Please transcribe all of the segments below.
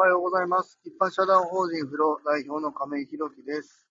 おはようございます。一般社団法人フロ代表の亀井宏樹です。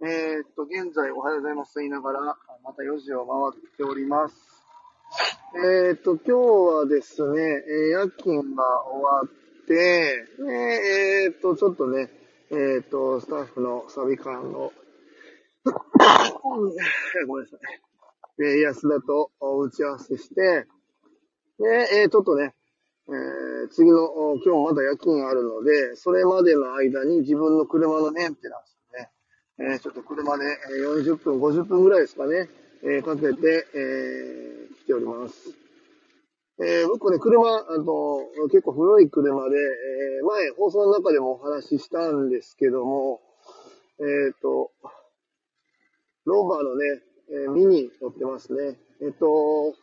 えー、っと、現在おはようございますと言いながら、また4時を回っております。えー、っと、今日はですね、え夜勤が終わって、えー、っと、ちょっとね、え、っと、スタッフのサビ館の、ごめんなさい。え安田と打ち合わせして、で、えーちょっとね、えー次の、今日まだ夜勤あるので、それまでの間に自分の車のメンテナンスね、えーちょっと車で40分、50分ぐらいですかね、えーかけて、えー来ております。えー僕ね、車、あと、結構古い車で、えー前、放送の中でもお話ししたんですけども、えっ、と、ローバーのね、えーミニ乗ってますね。えっ、と、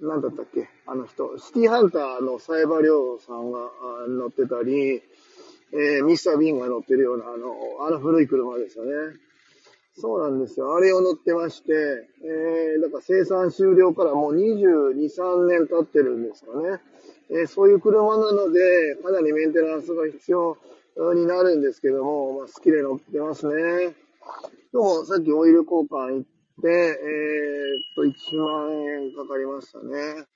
なんだったっけ？あの人、シティハンターのサイバリョウさんが乗ってたり、えーミスター・ビーンが乗ってるような、あの、あの古い車ですよね。そうなんですよ。あれを乗ってまして、えー、だから生産終了からもう22、3年経ってるんですかね。えーそういう車なので、かなりメンテナンスが必要になるんですけども、まあ、好きで乗ってますね。今日もさっきオイル交換行って、えー、っと、1万円かかりましたね。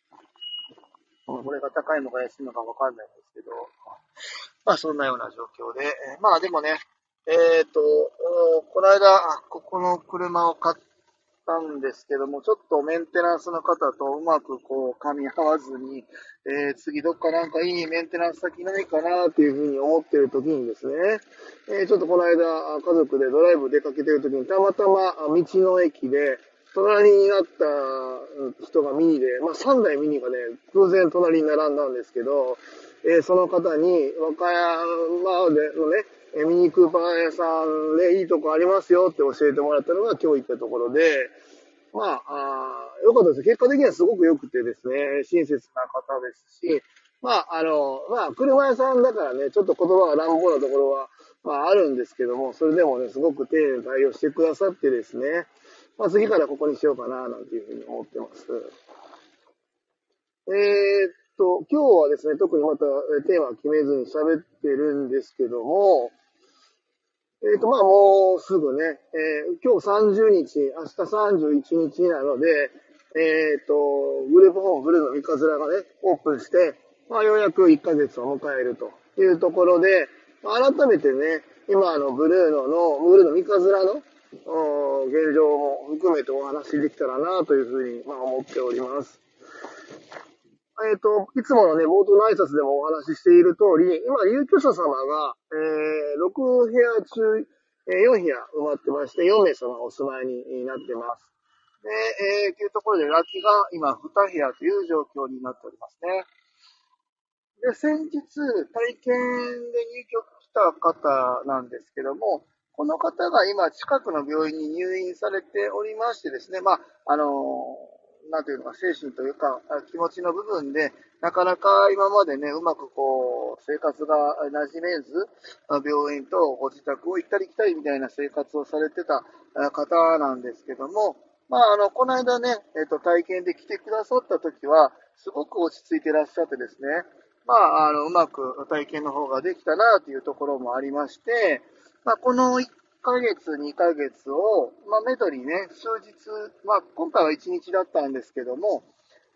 まあこれが高いのか安いのかわかんないんですけど、まあそんなような状況で、えーまあでもね、えーっと、おこの間、あここの車を買ったんですけども、ちょっとメンテナンスの方とうまくこう噛み合わずに、えー次どっかなんかいいメンテナンス先ないかなっていうふうに思ってる時にですね、えーちょっとこの間、家族でドライブ出かけてる時にたまたま道の駅で、隣になった人がミニで、まあ3台ミニがね、偶然隣に並んだんですけど、えーその方に、和歌山でのね、えミニクーパー屋さんでいいとこありますよって教えてもらったのが今日行ったところで、まあ、あよかったです。結果的にはすごく良くてですね、親切な方ですし、まあ、あの、まあ、車屋さんだからね、ちょっと言葉が乱暴なところは、まあ、あるんですけども、それでもね、すごく丁寧に対応してくださってですね、まあ、次からここにしようかな、なんていうふうに思ってます。えーっと、今日はですね、特にまたえテーマ決めずに喋ってるんですけども、えーと、まあもうすぐね、えー今日30日、明日31日なので、えーと、グループホームブルーの三日面がね、オープンして、まあようやく1ヶ月を迎えるというところで、ま改めてね、今のブルーノの、ブルーの三日面の、お現状も含めてお話できたらなというふうに、まあ、思っております。えっ、と、いつものね、冒頭の挨拶でもお話ししている通り、今、入居者様が、えー、6部屋中、えー4部屋埋まってまして、4名様がお住まいになってます。で、えー、というところで、ラッキが今、2部屋という状況になっておりますね。で、先日、体験で入居来た方なんですけども、この方が今、近くの病院に入院されておりましてですね、まあ、あのなんていうのか、精神というか、気持ちの部分で、なかなか今までね、うまくこう、生活が馴染めず、病院とご自宅を行ったり来たりみたいな生活をされてた方なんですけども、まあ、あの、この間ね、えっ、と、体験で来てくださった時は、すごく落ち着いてらっしゃってですね、まあ、あの、うまく体験の方ができたなというところもありまして、まあ、この1 1ヶ月、2ヶ月を、まあ、めどにね、数日、まあ、今回は1日だったんですけども、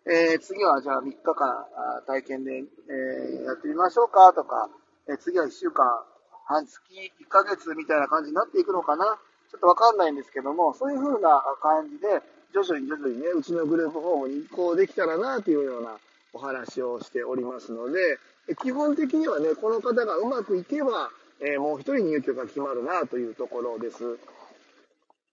えー次はじゃあ3日間体験で、えーやってみましょうかとか、えー次は1週間、半月、1ヶ月みたいな感じになっていくのかな。ちょっとわかんないんですけども、そういう風な感じで、徐々に徐々にね、うちのグループホームに移行できたらなというようなお話をしておりますので、基本的にはね、この方がうまくいけば、えーもう一人入居が決まるなというところです。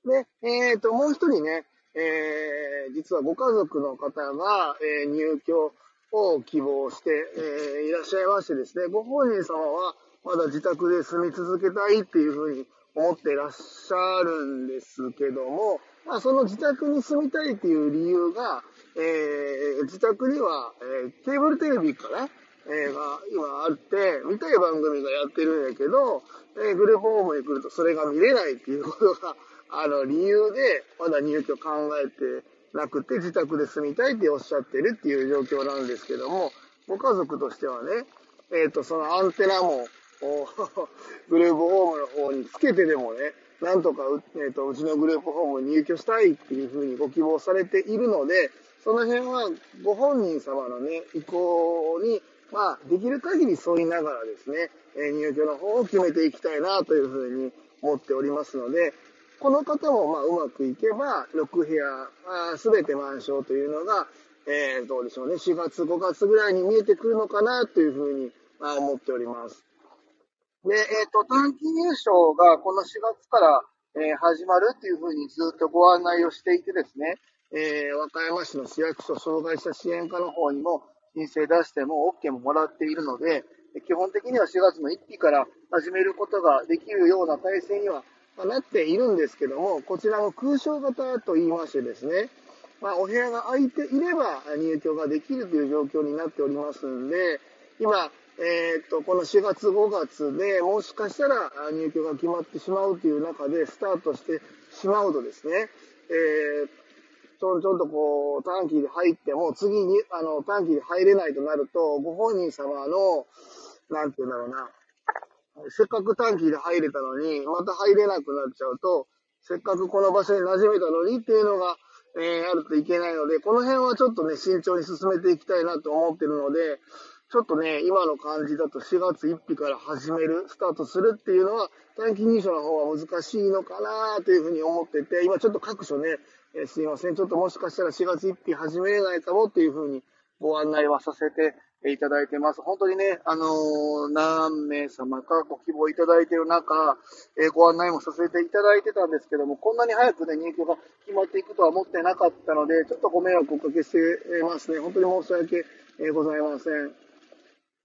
で、えっ、と、もう一人ね、えー実はご家族の方が、え入居を希望して、えーいらっしゃいましてですね、ご本人様はまだ自宅で住み続けたいっていうふうに思っていらっしゃるんですけども、まあ、その自宅に住みたいっていう理由が、えー自宅には、えーケーブルテレビかね、えーが今あって、見たい番組がやってるんやけど、えーグループホームに来るとそれが見れないっていうことが、あの、理由で、まだ入居考えてなくて、自宅で住みたいっておっしゃってるっていう状況なんですけども、ご家族としてはね、えっ、ー、と、そのアンテナも、グループホームの方につけてでもね、なんとかう、えーと、うちのグループホームに入居したいっていうふうにご希望されているので、その辺はご本人様のね、意向に、まあ、できる限り沿いながらですね、え入居の方を決めていきたいなというふうに思っておりますので、この方もまあうまくいけば、6部屋すべて満床というのが、えー、どうでしょうね、4月、5月ぐらいに見えてくるのかなというふうに、まあ、思っております。で、えっ、ー、と、短期入賞がこの4月から、えー、始まるっていうふうにずっとご案内をしていてですね、えー、和歌山市の市役所障害者支援課の方にも申請出しても OK ももらっているので、基本的には4月の1日から始めることができるような体制にはなっているんですけども、こちらの空床型と言いましてですね、まあ、お部屋が空いていれば入居ができるという状況になっておりますんで、今、えー、っと、この4月5月でもしかしたら入居が決まってしまうという中でスタートしてしまうとですね、えー、ちょんちょんとこう短期で入っても次に、あの、短期で入れないとなると、ご本人様の、なんて言うんだろうな、せっかく短期で入れたのに、また入れなくなっちゃうと、せっかくこの場所に馴染めたのにっていうのが、えー、あるといけないので、この辺はちょっとね、慎重に進めていきたいなと思ってるので、ちょっとね、今の感じだと4月1日から始める、スタートするっていうのは、短期認証の方は難しいのかなというふうに思ってて、今ちょっと各所ね、えー、すいません、ちょっともしかしたら4月1日始めれないかもっていうふうにご案内はさせていただいてます。本当にね、あのー、何名様かご希望いただいている中、えー、ご案内もさせていただいてたんですけども、こんなに早くね、入居が決まっていくとは思ってなかったので、ちょっとご迷惑をおかけしてますね。本当に申し訳ございません。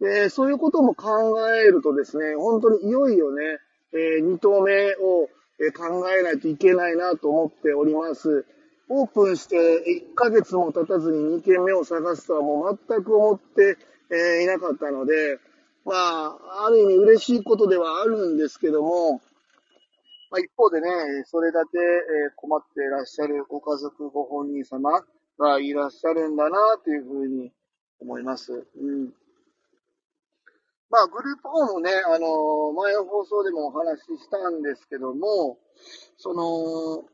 で、そういうことも考えるとですね、本当にいよいよね、えー、2棟目を考えないといけないなと思っております。オープンして1ヶ月も経たずに2軒目を探すとはもう全く思ってえー、いなかったので、まあ、ある意味嬉しいことではあるんですけども、まあ、一方でね、それだけ、困っていらっしゃるご家族、ご本人様がいらっしゃるんだな、というふうに思います。うん。まあ、グループホームね、あの、前の放送でもお話ししたんですけども、その、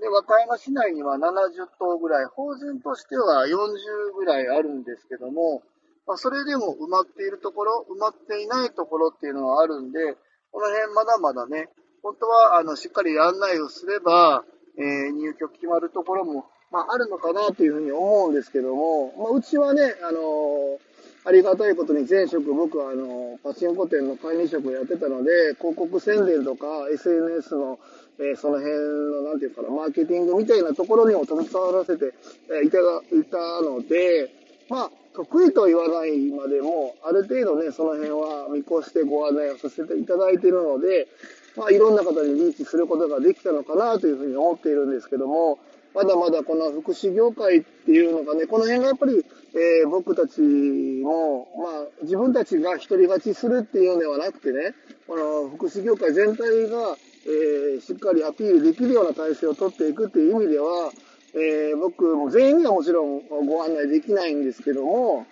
で、和歌山市内には70棟ぐらい、法人としては40ぐらいあるんですけども、まあ、それでも埋まっているところ、埋まっていないところっていうのはあるんで、この辺まだまだね、本当は、あの、しっかり案内をすれば、えー、入居決まるところも、まあ、あるのかなというふうに思うんですけども、まあ、うちはね、あのー、ありがたいことに前職僕はあの、パチンコ店の管理職やってたので、広告宣伝とか SNS の、えー、その辺の、なんていうかな、マーケティングみたいなところにも携わらせて、えいただいたので、まあ、得意と言わないまでも、ある程度ね、その辺は見越してご案内をさせていただいているので、まあ、いろんな方にリーチすることができたのかなというふうに思っているんですけども、まだまだこの福祉業界っていうのがね、この辺がやっぱり、えー、僕たちも、まあ、自分たちが一人勝ちするっていうのではなくてね、この福祉業界全体が、えー、しっかりアピールできるような体制を取っていくっていう意味では、えー、僕も全員にはもちろんご案内できないんですけども、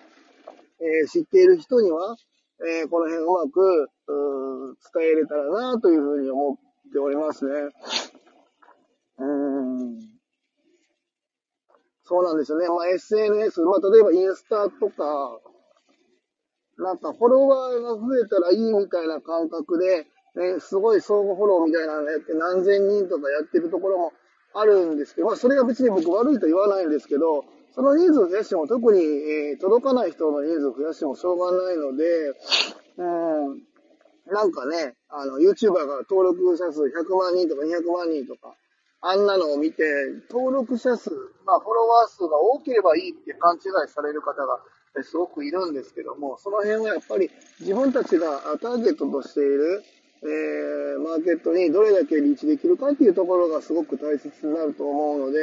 え、知っている人には、え、この辺うまく伝えれたらなというふうに思っておりますね。うん。そうなんですよね。まあ、SNS、まあ、例えばインスタとか、なんかフォロワーが増えたらいいみたいな感覚で、ね、すごい相互フォローみたいなのやって何千人とかやってるところもあるんですけど、まあ、それが別に僕悪いと言わないんですけど、その人数増やしても特に、えー、届かない人の人数増やしてもしょうがないので、うん、なんかね、あの、YouTuber が登録者数100万人とか200万人とか、あんなのを見て、登録者数、まあ、フォロワー数が多ければいいって勘違いされる方がすごくいるんですけども、その辺はやっぱり自分たちがターゲットとしている、えー、マーケットにどれだけリーチできるかっていうところがすごく大切になると思うので、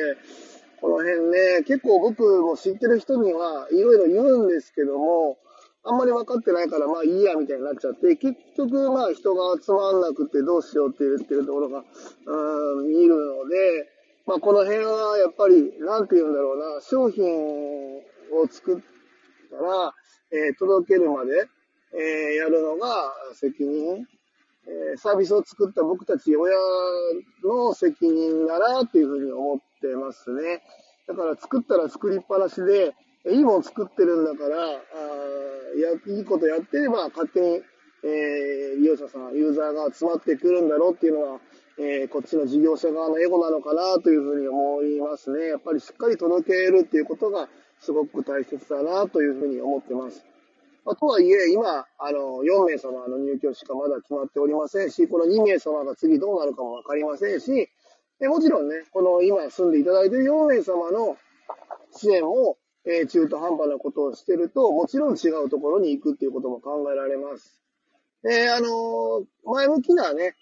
この辺ね、結構僕も知ってる人にはいろいろ言うんですけども、あんまり分かってないからまあいいやみたいになっちゃって、結局まあ人が集まんなくてどうしようって言ってるところが、うん、見るので、まあこの辺はやっぱり、なんて言うんだろうな、商品を作ったら、えー、届けるまで、えー、やるのが責任。えー、サービスを作った僕たち親の責任だなっていうふうに思ってますね。だから作ったら作りっぱなしで、いいもん作ってるんだから、あやいいことやってれば勝手に、えー、利用者さん、ユーザーが集まってくるんだろうっていうのは、えー、こっちの事業者側のエゴなのかなというふうに思いますね。やっぱりしっかり届けるっていうことがすごく大切だなというふうに思ってます。まあ、とはいえ、今、あの、4名様の入居しかまだ決まっておりませんし、この2名様が次どうなるかもわかりませんし、でもちろんね、この今住んでいただいている4名様の支援を、えー、中途半端なことをしてると、もちろん違うところに行くっていうことも考えられます。で、あのー、前向きなね、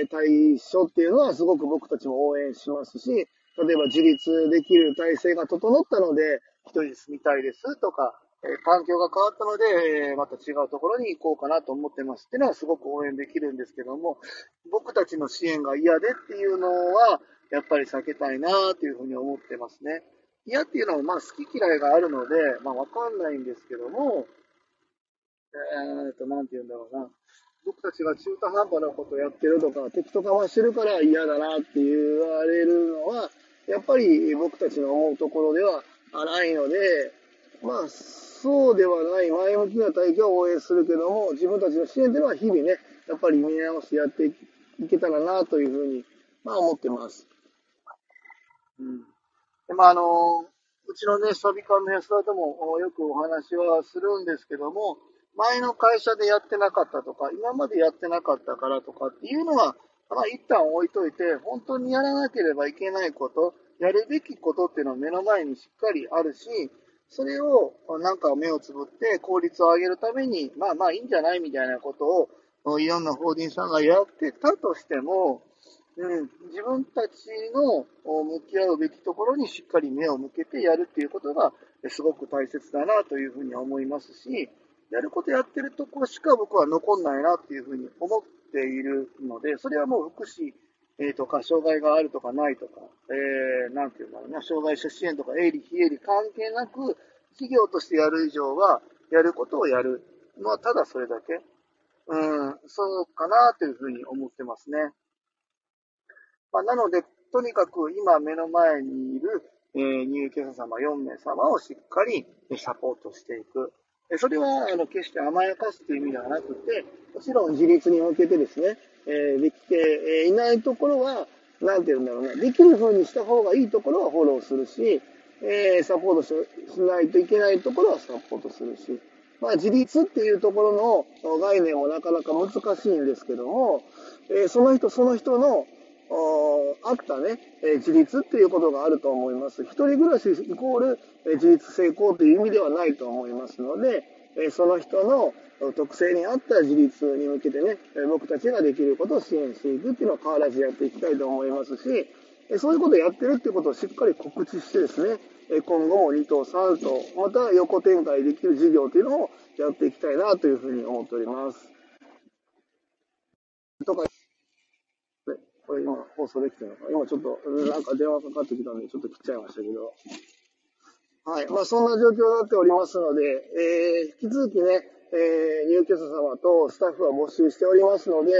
えー、対処っていうのはすごく僕たちも応援しますし、例えば自立できる体制が整ったので、一人で住みたいですとか、え環境が変わったので、えまた違うところに行こうかなと思ってますっていうのはすごく応援できるんですけども、僕たちの支援が嫌でっていうのは、やっぱり避けたいなというふうに思ってますね。嫌っていうのは、まあ好き嫌いがあるので、まあわかんないんですけども、えー、っと、なんて言うんだろうな。僕たちが中途半端なことをやってるとか、適当かましてるから嫌だなって言われるのは、やっぱり僕たちの思うところではないので、まあ、そうではない前向きな体験を応援するけども、自分たちの支援というのは日々ね、やっぱり見直してやっていけたらなというふうに、まあ思ってます。うん。で、まああの、うちのね、サビ館の安田ともよくお話はするんですけども、前の会社でやってなかったとか、今までやってなかったからとかっていうのは、まあ一旦置いといて、本当にやらなければいけないこと、やるべきことっていうのは目の前にしっかりあるし、それをなんか目をつぶって効率を上げるために、まあまあいいんじゃないみたいなことをいろんな法人さんがやってたとしても、うん、自分たちの向き合うべきところにしっかり目を向けてやるっていうことがすごく大切だなというふうに思いますし、やることやってるところしか僕は残んないなっていうふうに思っているので、それはもう福祉、えー、とか、障害があるとかないとか、えー、なんていうんだろうな、障害者支援とか、営利、非営利関係なく、企業としてやる以上は、やることをやる。まあ、ただそれだけ。うん、そうかなというふうに思ってますね。まあ、なので、とにかく今目の前にいる、えー、入居者様4名様をしっかりサポートしていく。それは、あの、決して甘やかすという意味ではなくて、もちろん自立に向けてですね、えー、できていないところは、なんて言うんだろうな、できる風にした方がいいところはフォローするし、えー、サポートしないといけないところはサポートするし、まあ自立っていうところの概念もなかなか難しいんですけども、えー、その人その人のあったね、え、自立っていうことがあると思います。一人暮らしイコール、え、自立成功という意味ではないと思いますので、え、その人の特性に合った自立に向けてね、え僕たちができることを支援していくっていうのは変わらずやっていきたいと思いますし、えそういうことをやってるっていうことをしっかり告知してですね、え今後も2と3と、また横展開できる事業というのをやっていきたいなというふうに思っております。今放送できてるのか今ちょっとなんか電話かかってきたんでちょっと切っちゃいましたけど。はい。まあそんな状況になっておりますので、えー、引き続きね、えー、入居者様とスタッフは募集しておりますので、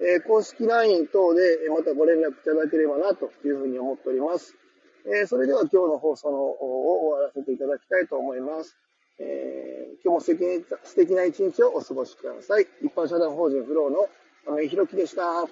えー、公式 LINE 等でまたご連絡いただければなというふうに思っております。えー、それでは今日の放送のを終わらせていただきたいと思います。えー、今日も素敵素敵な一日をお過ごしください。一般社団法人フローの亀井宏樹でした。